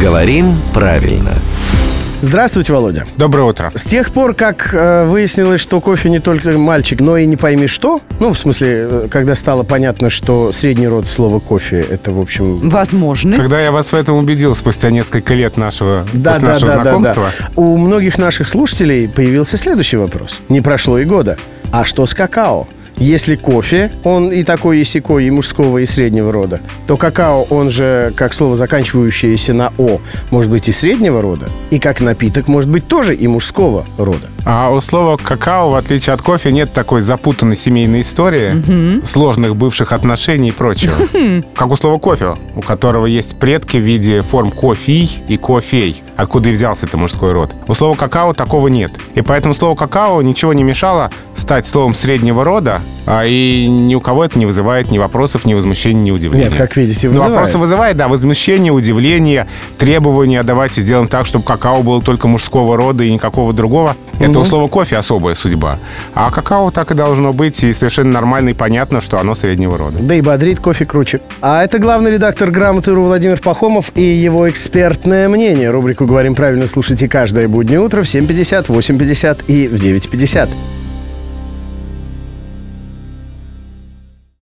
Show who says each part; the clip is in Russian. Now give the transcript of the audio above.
Speaker 1: Говорим правильно.
Speaker 2: Здравствуйте, Володя.
Speaker 3: Доброе утро.
Speaker 2: С тех пор, как э, выяснилось, что кофе не только мальчик, но и не пойми что, ну, в смысле, э, когда стало понятно, что средний род слова кофе, это, в общем...
Speaker 4: Возможность.
Speaker 3: Когда я вас в этом убедил спустя несколько лет нашего,
Speaker 2: Да, да,
Speaker 3: нашего
Speaker 2: да, да,
Speaker 3: знакомства,
Speaker 2: да. У многих наших слушателей появился следующий вопрос. Не прошло и года. А что с какао? Если кофе, он и такой, и сякой, и мужского, и среднего рода, то какао, он же, как слово, заканчивающееся на «о», может быть и среднего рода, и как напиток может быть тоже и мужского рода.
Speaker 3: А у слова какао, в отличие от кофе, нет такой запутанной семейной истории, сложных бывших отношений и прочего. Как у слова кофе, у которого есть предки в виде форм кофей и кофей, откуда и взялся это мужской род. У слова какао такого нет. И поэтому слово какао ничего не мешало стать словом среднего рода, а и ни у кого это не вызывает ни вопросов, ни возмущений, ни удивления.
Speaker 2: Нет, как видите,
Speaker 3: Ну,
Speaker 2: вызывает.
Speaker 3: вопросы вызывает, да, возмущение, удивление, требования, давайте сделаем так, чтобы какао было только мужского рода и никакого другого. Это у слова кофе особая судьба. А какао так и должно быть, и совершенно нормально и понятно, что оно среднего рода.
Speaker 2: Да и бодрит кофе круче. А это главный редактор «Грамоты.ру» Владимир Пахомов и его экспертное мнение. Рубрику «Говорим правильно» слушайте каждое буднее утро в 7.50, 8.50 и в 9.50.